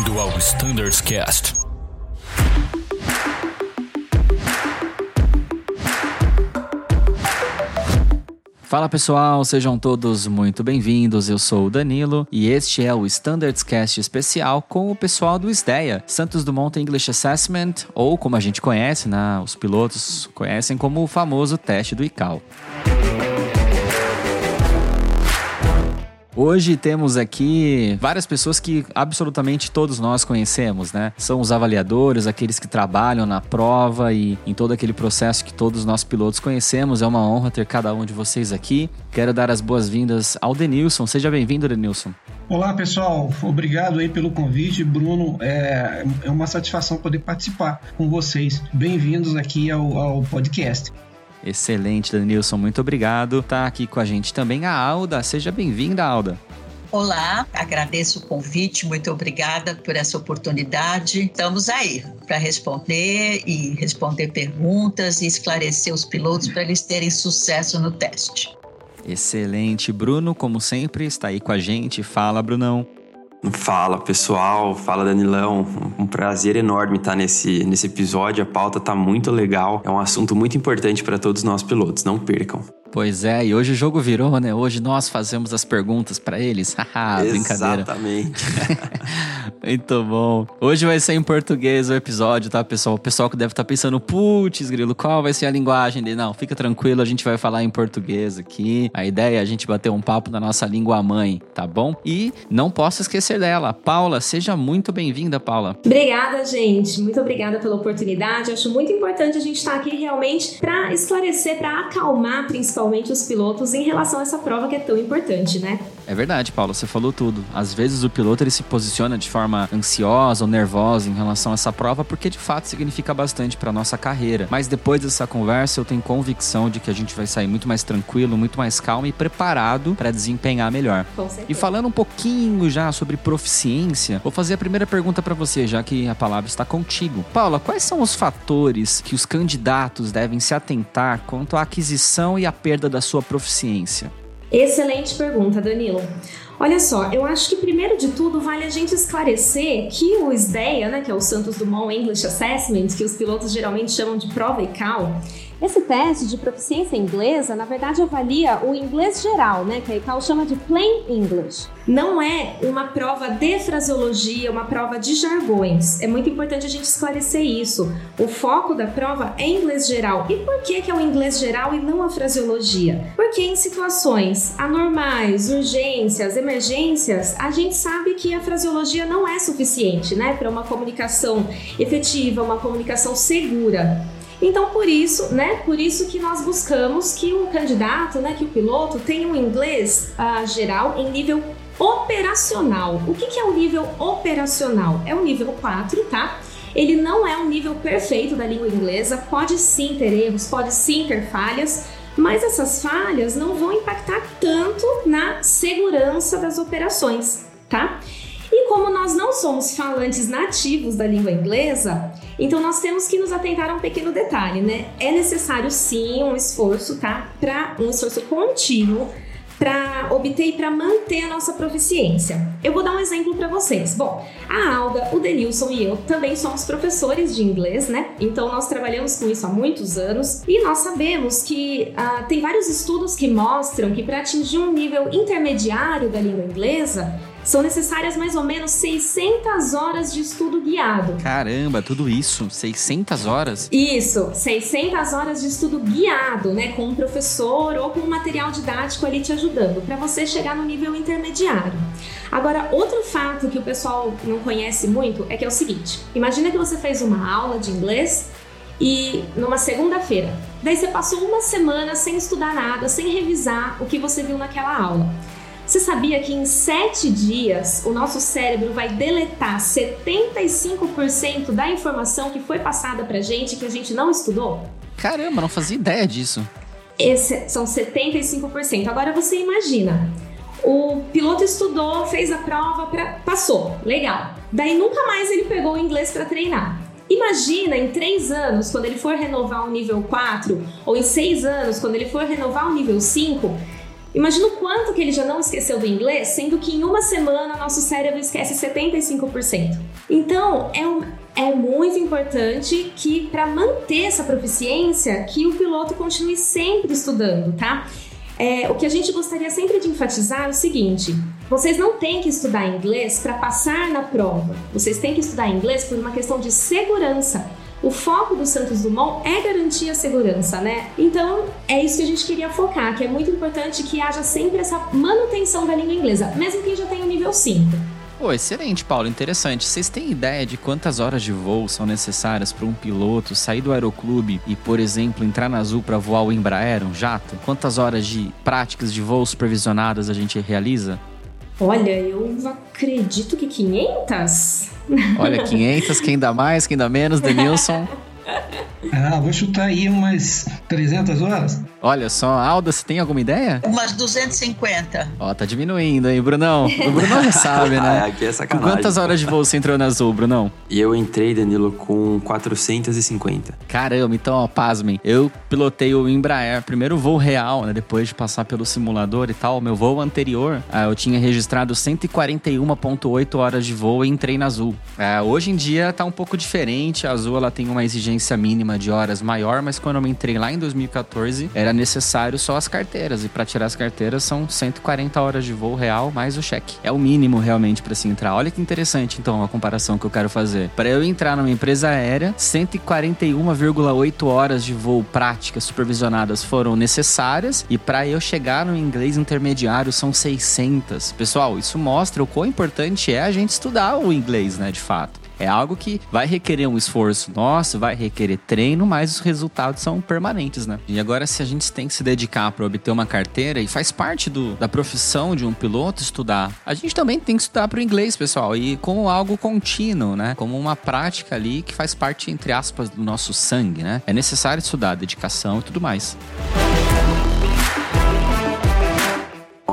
Bem-vindo ao Standards Cast. Fala pessoal, sejam todos muito bem-vindos. Eu sou o Danilo e este é o Standards Cast especial com o pessoal do SDEA, Santos Dumont English Assessment, ou como a gente conhece, né, os pilotos conhecem como o famoso teste do ICAO. Hoje temos aqui várias pessoas que absolutamente todos nós conhecemos, né? São os avaliadores, aqueles que trabalham na prova e em todo aquele processo que todos nós pilotos conhecemos. É uma honra ter cada um de vocês aqui. Quero dar as boas-vindas ao Denilson. Seja bem-vindo, Denilson. Olá, pessoal. Obrigado aí pelo convite. Bruno, é, é uma satisfação poder participar com vocês. Bem-vindos aqui ao, ao podcast. Excelente, Danilson, muito obrigado. Tá aqui com a gente também a Alda. Seja bem-vinda, Alda. Olá, agradeço o convite, muito obrigada por essa oportunidade. Estamos aí para responder e responder perguntas e esclarecer os pilotos para eles terem sucesso no teste. Excelente. Bruno, como sempre, está aí com a gente. Fala, Brunão. Fala pessoal, fala Danilão. Um prazer enorme estar nesse, nesse episódio. A pauta está muito legal. É um assunto muito importante para todos nós pilotos. Não percam. Pois é, e hoje o jogo virou, né? Hoje nós fazemos as perguntas para eles. Haha, brincadeira. Exatamente. Muito bom. Hoje vai ser em português o episódio, tá, pessoal? O pessoal que deve estar tá pensando, putz, grilo, qual vai ser a linguagem dele? Não, fica tranquilo, a gente vai falar em português aqui. A ideia é a gente bater um papo na nossa língua mãe, tá bom? E não posso esquecer dela. Paula, seja muito bem-vinda, Paula. Obrigada, gente. Muito obrigada pela oportunidade. Acho muito importante a gente estar aqui realmente para esclarecer, para acalmar principalmente principalmente os pilotos, em relação a essa prova que é tão importante, né? É verdade, Paulo, você falou tudo. Às vezes o piloto ele se posiciona de forma ansiosa ou nervosa em relação a essa prova porque de fato significa bastante para nossa carreira. Mas depois dessa conversa eu tenho convicção de que a gente vai sair muito mais tranquilo, muito mais calmo e preparado para desempenhar melhor. Com certeza. E falando um pouquinho já sobre proficiência, vou fazer a primeira pergunta para você, já que a palavra está contigo. Paula, quais são os fatores que os candidatos devem se atentar quanto à aquisição e à perda da sua proficiência? Excelente pergunta, Danilo. Olha só, eu acho que primeiro de tudo vale a gente esclarecer que o SDEA, né, que é o Santos Dumont English Assessment, que os pilotos geralmente chamam de prova ICAO, esse teste de proficiência inglesa, na verdade, avalia o inglês geral, né, que a ICAO chama de Plain English. Não é uma prova de fraseologia, uma prova de jargões. É muito importante a gente esclarecer isso. O foco da prova é inglês geral. E por que, que é o inglês geral e não a fraseologia? Porque em situações anormais, urgências, emergências, a gente sabe que a fraseologia não é suficiente, né, para uma comunicação efetiva, uma comunicação segura. Então, por isso, né, por isso que nós buscamos que o candidato, né, que o piloto tenha um inglês uh, geral em nível operacional. O que, que é o nível operacional? É o nível 4, tá? Ele não é um nível perfeito da língua inglesa, pode sim ter erros, pode sim ter falhas, mas essas falhas não vão impactar tanto na segurança das operações, tá? E como nós não somos falantes nativos da língua inglesa, então nós temos que nos atentar a um pequeno detalhe, né? É necessário sim um esforço, tá? Para um esforço contínuo para obter e para manter a nossa proficiência. Eu vou dar um exemplo para vocês. Bom, a Alda, o Denilson e eu também somos professores de inglês, né? Então nós trabalhamos com isso há muitos anos e nós sabemos que uh, tem vários estudos que mostram que para atingir um nível intermediário da língua inglesa, são necessárias mais ou menos 600 horas de estudo guiado. Caramba, tudo isso? 600 horas? Isso, 600 horas de estudo guiado, né? Com um professor ou com um material didático ali te ajudando, para você chegar no nível intermediário. Agora, outro fato que o pessoal não conhece muito é que é o seguinte: imagina que você fez uma aula de inglês e numa segunda-feira. Daí você passou uma semana sem estudar nada, sem revisar o que você viu naquela aula. Você sabia que em sete dias o nosso cérebro vai deletar 75% da informação que foi passada pra gente que a gente não estudou? Caramba, não fazia ideia disso. Esse são 75%. Agora você imagina. O piloto estudou, fez a prova, pra, passou, legal. Daí nunca mais ele pegou o inglês para treinar. Imagina em três anos, quando ele for renovar o nível 4, ou em seis anos, quando ele for renovar o nível 5, Imagina o quanto que ele já não esqueceu do inglês, sendo que em uma semana nosso cérebro esquece 75%. Então, é, um, é muito importante que, para manter essa proficiência, que o piloto continue sempre estudando, tá? É, o que a gente gostaria sempre de enfatizar é o seguinte: vocês não têm que estudar inglês para passar na prova. Vocês têm que estudar inglês por uma questão de segurança. O foco do Santos Dumont é garantir a segurança, né? Então, é isso que a gente queria focar, que é muito importante que haja sempre essa manutenção da língua inglesa, mesmo quem já tem o nível 5. Pô, excelente, Paulo, interessante. Vocês têm ideia de quantas horas de voo são necessárias para um piloto sair do aeroclube e, por exemplo, entrar na Azul para voar o Embraer, um jato? Quantas horas de práticas de voo supervisionadas a gente realiza? Olha, eu acredito que 500. Olha, 500, quem dá mais, quem dá menos, Denilson. Ah, vou chutar aí umas 300 horas. Olha só, Alda, você tem alguma ideia? Umas 250. Ó, tá diminuindo, hein, Brunão? O Brunão já sabe, né? Ah, aqui é Com sacanagem. quantas horas de voo você entrou na Azul, Brunão? E eu entrei, Danilo, com 450. Caramba, então, ó, pasmem. Eu pilotei o Embraer, primeiro voo real, né? Depois de passar pelo simulador e tal. Meu voo anterior, ah, eu tinha registrado 141,8 horas de voo e entrei na Azul. Ah, hoje em dia tá um pouco diferente. A Azul ela tem uma exigência mínima de horas maior, mas quando eu entrei lá em 2014, era necessário só as carteiras. E para tirar as carteiras são 140 horas de voo real mais o cheque. É o mínimo realmente para se entrar. Olha que interessante, então, a comparação que eu quero fazer. Para eu entrar numa empresa aérea, 141,8 horas de voo práticas supervisionadas foram necessárias e para eu chegar no inglês intermediário são 600. Pessoal, isso mostra o quão importante é a gente estudar o inglês, né, de fato. É algo que vai requerer um esforço nosso, vai requerer treino, mas os resultados são permanentes, né? E agora, se a gente tem que se dedicar para obter uma carteira, e faz parte do, da profissão de um piloto estudar, a gente também tem que estudar para o inglês, pessoal, e como algo contínuo, né? Como uma prática ali que faz parte, entre aspas, do nosso sangue, né? É necessário estudar, dedicação e tudo mais.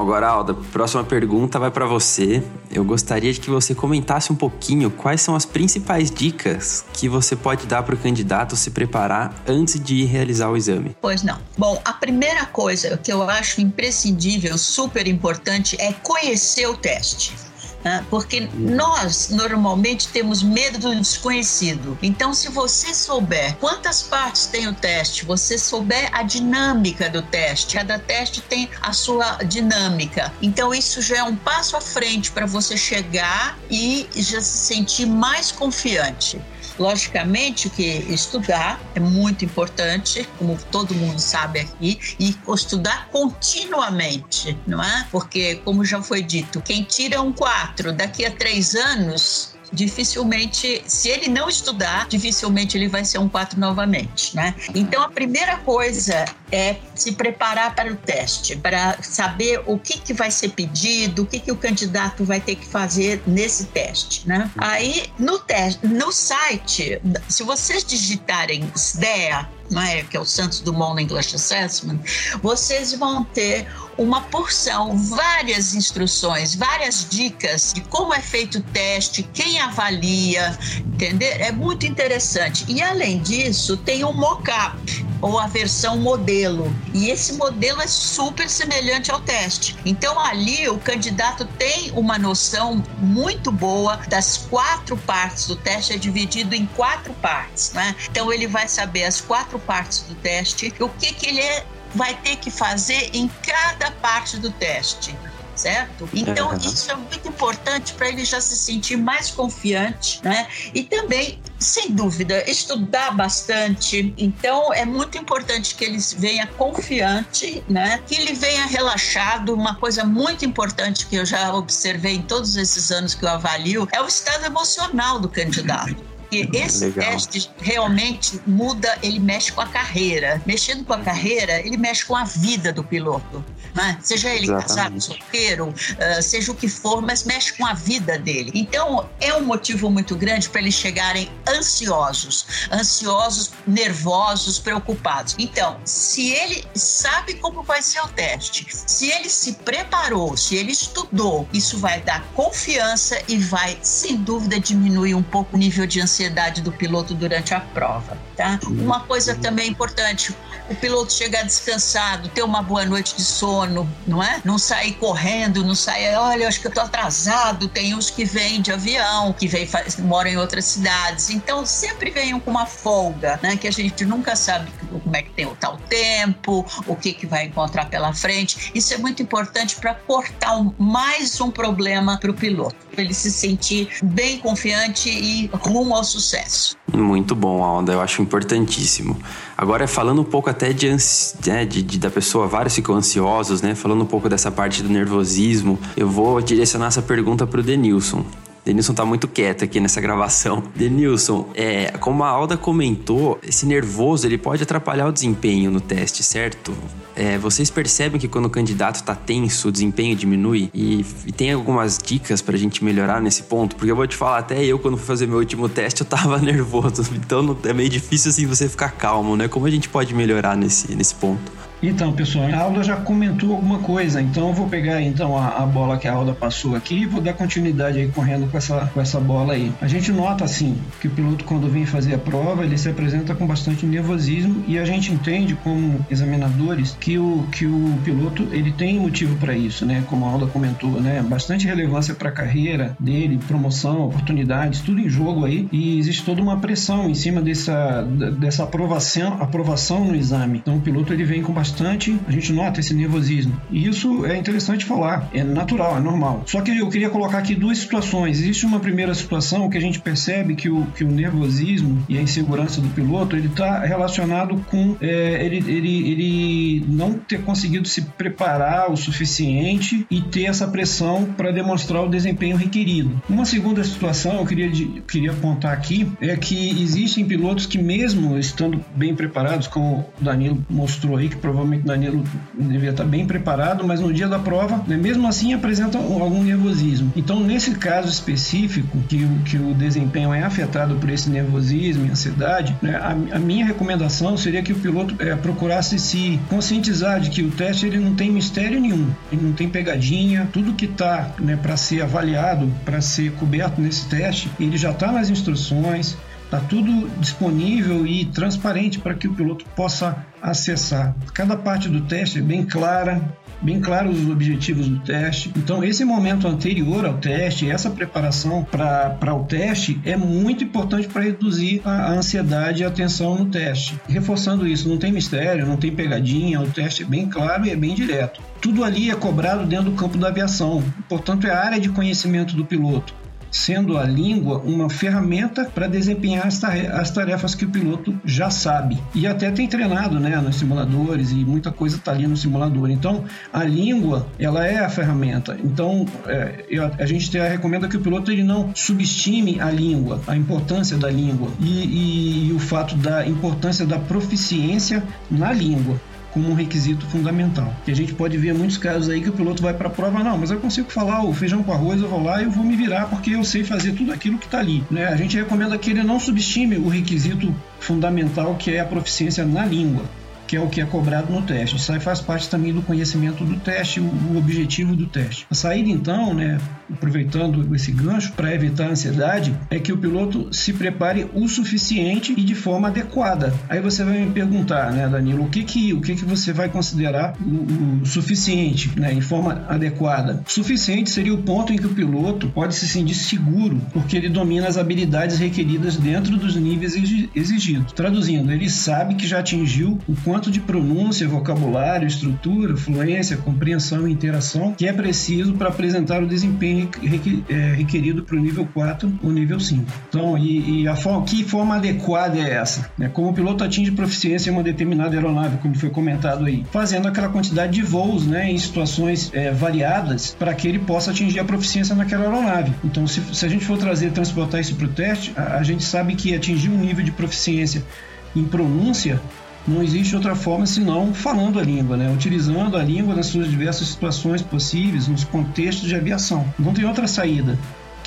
Agora, Alda, próxima pergunta vai para você. Eu gostaria de que você comentasse um pouquinho quais são as principais dicas que você pode dar para o candidato se preparar antes de realizar o exame. Pois não. Bom, a primeira coisa que eu acho imprescindível, super importante, é conhecer o teste. Né? Porque nós normalmente temos medo do desconhecido. Então, se você souber quantas partes tem o teste, você souber a dinâmica do teste, cada teste tem a sua dinâmica. Então, isso já é um passo à frente para você chegar e já se sentir mais confiante. Logicamente que estudar é muito importante, como todo mundo sabe aqui, e estudar continuamente, não é? Porque, como já foi dito, quem tira um 4 daqui a três anos dificilmente, se ele não estudar, dificilmente ele vai ser um 4 novamente, né? Então a primeira coisa é se preparar para o teste, para saber o que, que vai ser pedido, o que, que o candidato vai ter que fazer nesse teste, né? Aí no teste, no site, se vocês digitarem SDEA, né, que é o Santos Dumont English Assessment, vocês vão ter uma porção, várias instruções, várias dicas de como é feito o teste, quem avalia, entender? É muito interessante. E além disso, tem o mock-up ou a versão modelo. E esse modelo é super semelhante ao teste. Então ali o candidato tem uma noção muito boa das quatro partes do teste, é dividido em quatro partes, né? Então ele vai saber as quatro partes do teste, o que que ele é vai ter que fazer em cada parte do teste. Certo? Então, Uhum. isso é muito importante para ele já se sentir mais confiante, né? E também, sem dúvida, estudar bastante. Então, é muito importante que ele venha confiante, né? Que ele venha relaxado. Uma coisa muito importante que eu já observei em todos esses anos que eu avalio é o estado emocional do candidato. E esse Legal. teste realmente muda, ele mexe com a carreira. Mexendo com a carreira, ele mexe com a vida do piloto. né? Seja ele casado, Exatamente. solteiro, ah, seja o que for, mas mexe com a vida dele. Então, é um motivo muito grande para eles chegarem ansiosos, ansiosos, nervosos, preocupados. Então, se ele sabe como vai ser o teste, se ele se preparou, se ele estudou, isso vai dar confiança e vai, sem dúvida, diminuir um pouco o nível de ansiedade do piloto durante a prova. Tá? Uma coisa também importante, o piloto chegar descansado, ter uma boa noite de sono, não é? Não sair correndo, não sair, olha, acho que eu tô atrasado. Tem uns que vêm de avião, que vem, moram em outras cidades. Então, sempre venham com uma folga, né? Que a gente nunca sabe como é que tem o tal tempo, o que, que vai encontrar pela frente. Isso é muito importante para cortar um, mais um problema para o piloto, para ele se sentir bem confiante e rumo ao sucesso. Muito bom, Alda. Eu acho importantíssimo. Agora, falando um pouco até de, né, de, de, da pessoa, vários ficam ansiosos, né? Falando um pouco dessa parte do nervosismo, eu vou direcionar essa pergunta para o Denilson. Denilson tá muito quieto aqui nessa gravação. Denilson, é, como a Alda comentou, esse nervoso ele pode atrapalhar o desempenho no teste, certo? É, vocês percebem que quando o candidato tá tenso, o desempenho diminui? E, e tem algumas dicas pra gente melhorar nesse ponto? Porque eu vou te falar, até eu, quando fui fazer meu último teste, eu tava nervoso. Então é meio difícil assim você ficar calmo, né? Como a gente pode melhorar nesse, nesse ponto? Então, pessoal, a Alda já comentou alguma coisa, então eu vou pegar então a, a, bola que a Alda passou aqui e vou dar continuidade aí correndo com essa, com essa bola aí. A gente nota assim que o piloto quando vem fazer a prova, ele se apresenta com bastante nervosismo e a gente entende como examinadores que o, que o piloto ele tem motivo para isso, né? Como a Alda comentou, né? Bastante relevância para a carreira dele, promoção, oportunidades, tudo em jogo aí e existe toda uma pressão em cima dessa, dessa aprovação, aprovação no exame. Então o piloto ele vem com bastante bastante, a gente nota esse nervosismo. E isso é interessante falar, é natural, é normal. Só que eu queria colocar aqui duas situações. Existe uma primeira situação que a gente percebe que o, que o nervosismo e a insegurança do piloto ele está relacionado com é, ele, ele, ele não ter conseguido se preparar o suficiente e ter essa pressão para demonstrar o desempenho requerido. Uma segunda situação eu queria, queria apontar aqui é que existem pilotos que mesmo estando bem preparados, como o Danilo mostrou aí, que provavelmente provavelmente Danilo devia estar bem preparado, mas no dia da prova, né, mesmo assim apresenta algum nervosismo. Então, nesse caso específico, que, que o desempenho é afetado por esse nervosismo e ansiedade, né, a, a, minha recomendação seria que o piloto é, procurasse se conscientizar de que o teste ele não tem mistério nenhum, ele não tem pegadinha, tudo que está né, para ser avaliado, para ser coberto nesse teste, ele já está nas instruções, Está tudo disponível e transparente para que o piloto possa acessar. Cada parte do teste é bem clara, bem claros os objetivos do teste. Então, esse momento anterior ao teste, essa preparação para o teste é muito importante para reduzir a, a, ansiedade e a tensão no teste. Reforçando isso, não tem mistério, não tem pegadinha, o teste é bem claro e é bem direto. Tudo ali é cobrado dentro do campo da aviação, portanto, é a área de conhecimento do piloto sendo a língua uma ferramenta para desempenhar as tarefas que o piloto já sabe e até tem treinado, né, nos simuladores e muita coisa está ali no simulador. Então, a língua ela é a ferramenta. Então, é, a gente recomenda que o piloto ele não subestime a língua, a importância da língua e, e, e o fato da importância da proficiência na língua como um requisito fundamental. Que a gente pode ver muitos casos aí que o piloto vai para a prova, não, mas eu consigo falar o feijão com arroz, eu vou lá e eu vou me virar porque eu sei fazer tudo aquilo que está ali. Né? A gente recomenda que ele não subestime o requisito fundamental que é a proficiência na língua que é o que é cobrado no teste. Isso aí faz parte também do conhecimento do teste, o objetivo do teste. A saída, então, né, aproveitando esse gancho para evitar a ansiedade, é que o piloto se prepare o suficiente e de forma adequada. Aí você vai me perguntar, né, Danilo, o que que, o que, que você vai considerar o, o suficiente, né, em forma adequada? Suficiente seria o ponto em que o piloto pode se sentir seguro, porque ele domina as habilidades requeridas dentro dos níveis exigidos. Traduzindo, ele sabe que já atingiu o quanto quanto de pronúncia, vocabulário, estrutura, fluência, compreensão e interação que é preciso para apresentar o desempenho é, requerido para o nível 4 ou nível 5. Então, e, e a forma, que forma adequada é essa? É como o piloto atinge proficiência em uma determinada aeronave, como foi comentado aí, fazendo aquela quantidade de voos né, em situações é, variadas para que ele possa atingir a proficiência naquela aeronave. Então, se, se a gente for trazer, transportar isso para o teste, a, a gente sabe que atingir um nível de proficiência em pronúncia não existe outra forma senão falando a língua, né? utilizando a língua nas suas diversas situações possíveis, nos contextos de aviação. Não tem outra saída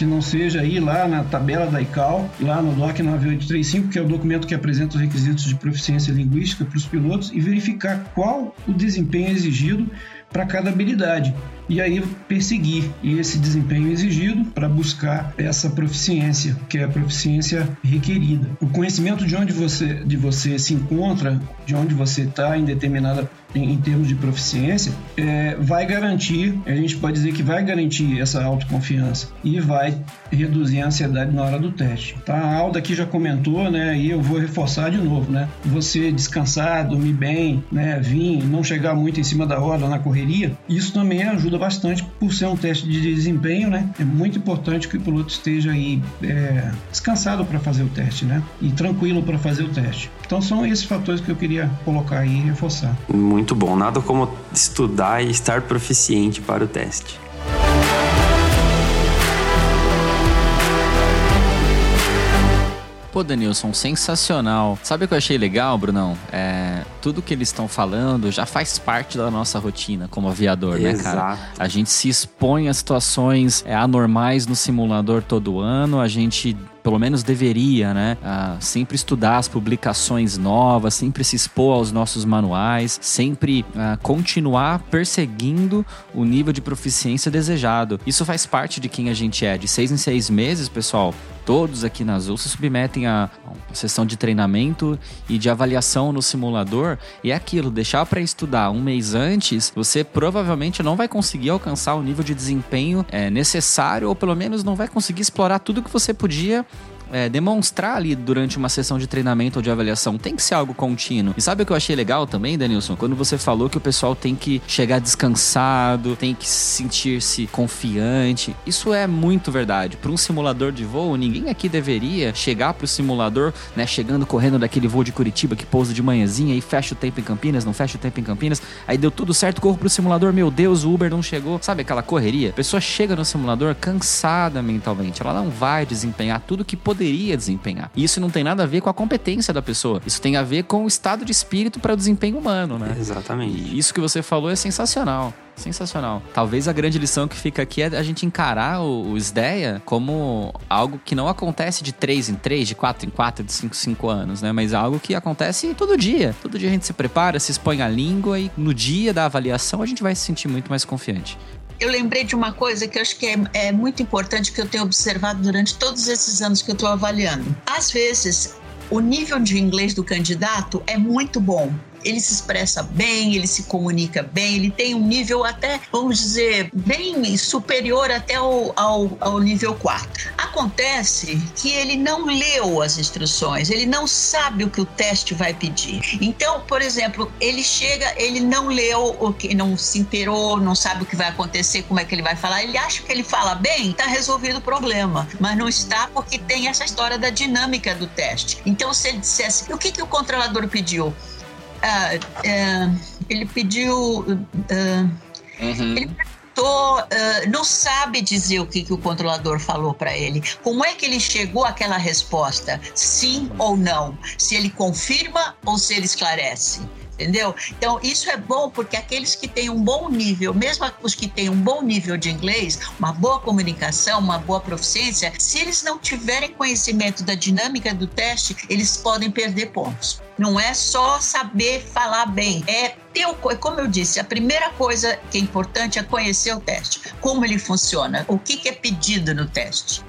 que não seja ir lá na tabela da ICAO, lá no DOC 9835, que é o documento que apresenta os requisitos de proficiência linguística para os pilotos, e verificar qual o desempenho exigido para cada habilidade e aí perseguir esse desempenho exigido para buscar essa proficiência, que é a proficiência requerida. O conhecimento de onde você, de você se encontra, de onde você está em determinada em, em, termos de proficiência, é, vai garantir, a gente pode dizer que vai garantir essa autoconfiança e vai reduzir a ansiedade na hora do teste. Tá? A Alda aqui já comentou, né? E eu vou reforçar de novo, né? Você descansar, dormir bem, né? Vir, não chegar muito em cima da hora na correria, isso também ajuda bastante por ser um teste de desempenho, né? É muito importante que o piloto esteja aí é, descansado para fazer o teste, né? E tranquilo para fazer o teste. Então são esses fatores que eu queria colocar aí e reforçar. Muito bom. Nada como estudar e estar proficiente para o teste. Pô, Danilson, sensacional. Sabe o que eu achei legal, Brunão? É, tudo que eles estão falando já faz parte da nossa rotina como aviador, Exato. né, cara? A gente se expõe a situações é, anormais no simulador todo ano, a gente pelo menos deveria, né? Ah, sempre estudar as publicações novas, sempre se expor aos nossos manuais, sempre ah, continuar perseguindo o nível de proficiência desejado. Isso faz parte de quem a gente é. De seis em seis meses, pessoal, todos aqui na Azul se submetem a uma sessão de treinamento e de avaliação no simulador. E é aquilo, deixar para estudar um mês antes, você provavelmente não vai conseguir alcançar o nível de desempenho é, necessário, ou pelo menos não vai conseguir explorar tudo que você podia é, demonstrar ali durante uma sessão de treinamento ou de avaliação. Tem que ser algo contínuo. E sabe o que eu achei legal também, Danilson? Quando você falou que o pessoal tem que chegar descansado, tem que sentir-se confiante. Isso é muito verdade. Para um simulador de voo, ninguém aqui deveria chegar para o simulador, né, chegando correndo daquele voo de Curitiba que pousa de manhãzinha e fecha o tempo em Campinas, não fecha o tempo em Campinas. Aí deu tudo certo, corro pro simulador, meu Deus, o Uber não chegou. Sabe aquela correria? A pessoa chega no simulador cansada mentalmente. Ela não vai desempenhar tudo que poderia poderia desempenhar. E isso não tem nada a ver com a competência da pessoa. Isso tem a ver com o estado de espírito para o desempenho humano, né? Exatamente. E isso que você falou é sensacional. Sensacional. Talvez a grande lição que fica aqui é a gente encarar o, o SDEA como algo que não acontece de 3 em 3, de 4 em 4, de 5 em 5 anos, né? Mas algo que acontece todo dia. Todo dia a gente se prepara, se expõe à língua e no dia da avaliação a gente vai se sentir muito mais confiante eu lembrei de uma coisa que eu acho que é, é muito importante que eu tenho observado durante todos esses anos que eu estou avaliando. Às vezes, o nível de inglês do candidato é muito bom, ele se expressa bem, ele se comunica bem, ele tem um nível até, vamos dizer, bem superior até ao, ao, ao nível 4. Acontece que ele não leu as instruções, ele não sabe o que o teste vai pedir. Então, por exemplo, ele chega, ele não leu o que, não se inteirou, não sabe o que vai acontecer, como é que ele vai falar, ele acha que ele fala bem, está resolvido o problema, mas não está porque tem essa história da dinâmica do teste. Então, se ele dissesse, o que, que o controlador pediu? Ah, é, ele pediu. Uh, uhum. Ele perguntou, uh, não sabe dizer o que, que o controlador falou para ele. Como é que ele chegou àquela resposta? Sim ou não? Se ele confirma ou se ele esclarece? Entendeu? Então, isso é bom porque aqueles que têm um bom nível, mesmo os que têm um bom nível de inglês, uma boa comunicação, uma boa proficiência, se eles não tiverem conhecimento da dinâmica do teste, eles podem perder pontos. Não é só saber falar bem, é ter o, como eu disse, a primeira coisa que é importante é conhecer o teste, como ele funciona, o que, que é pedido no teste.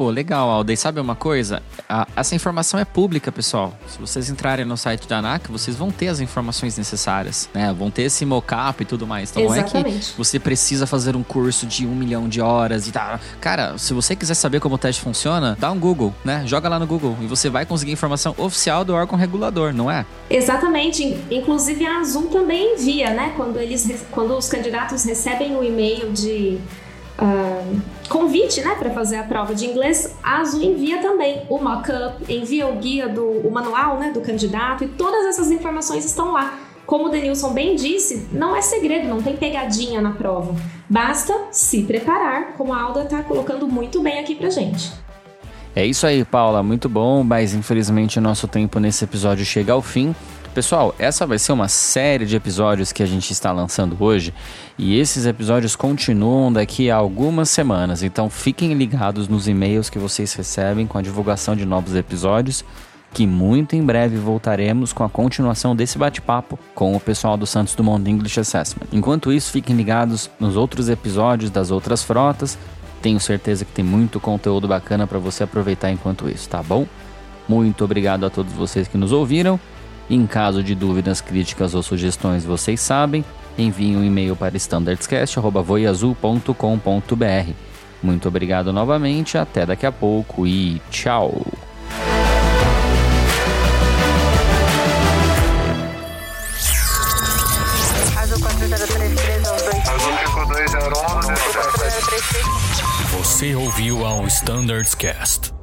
Pô, legal, Alda. E sabe uma coisa? A, essa informação é pública, pessoal. Se vocês entrarem no site da ANAC, vocês vão ter as informações necessárias, né? Vão ter esse mockup e tudo mais. Então Exatamente. não é que você precisa fazer um curso de um milhão de horas e tal. Cara, se você quiser saber como o teste funciona, dá um Google, né? Joga lá no Google e você vai conseguir informação oficial do órgão regulador, não é? Exatamente. Inclusive a Azul também envia, né? Quando eles, quando os candidatos recebem o e-mail de uh, convite, né, para fazer a prova de inglês, a Azul envia também o mock-up, envia o guia do o manual, né, do candidato e todas essas informações estão lá. Como o Denilson bem disse, não é segredo, não tem pegadinha na prova. Basta se preparar, como a Alda está colocando muito bem aqui pra gente. É isso aí, Paula, muito bom, mas infelizmente o nosso tempo nesse episódio chega ao fim. Pessoal, essa vai ser uma série de episódios que a gente está lançando hoje e esses episódios continuam daqui a algumas semanas, então fiquem ligados nos e-mails que vocês recebem com a divulgação de novos episódios. que muito em breve voltaremos com a continuação desse bate-papo com o pessoal do Santos Dumont English Assessment. Enquanto isso, fiquem ligados nos outros episódios das outras frotas. Tenho certeza que tem muito conteúdo bacana para você aproveitar enquanto isso, tá bom? Muito obrigado a todos vocês que nos ouviram. Em caso de dúvidas, críticas ou sugestões, vocês sabem, enviem um e-mail para standardscast.voiazul.com.br. Muito obrigado novamente, até daqui a pouco e tchau! Você ouviu ao Standards Cast.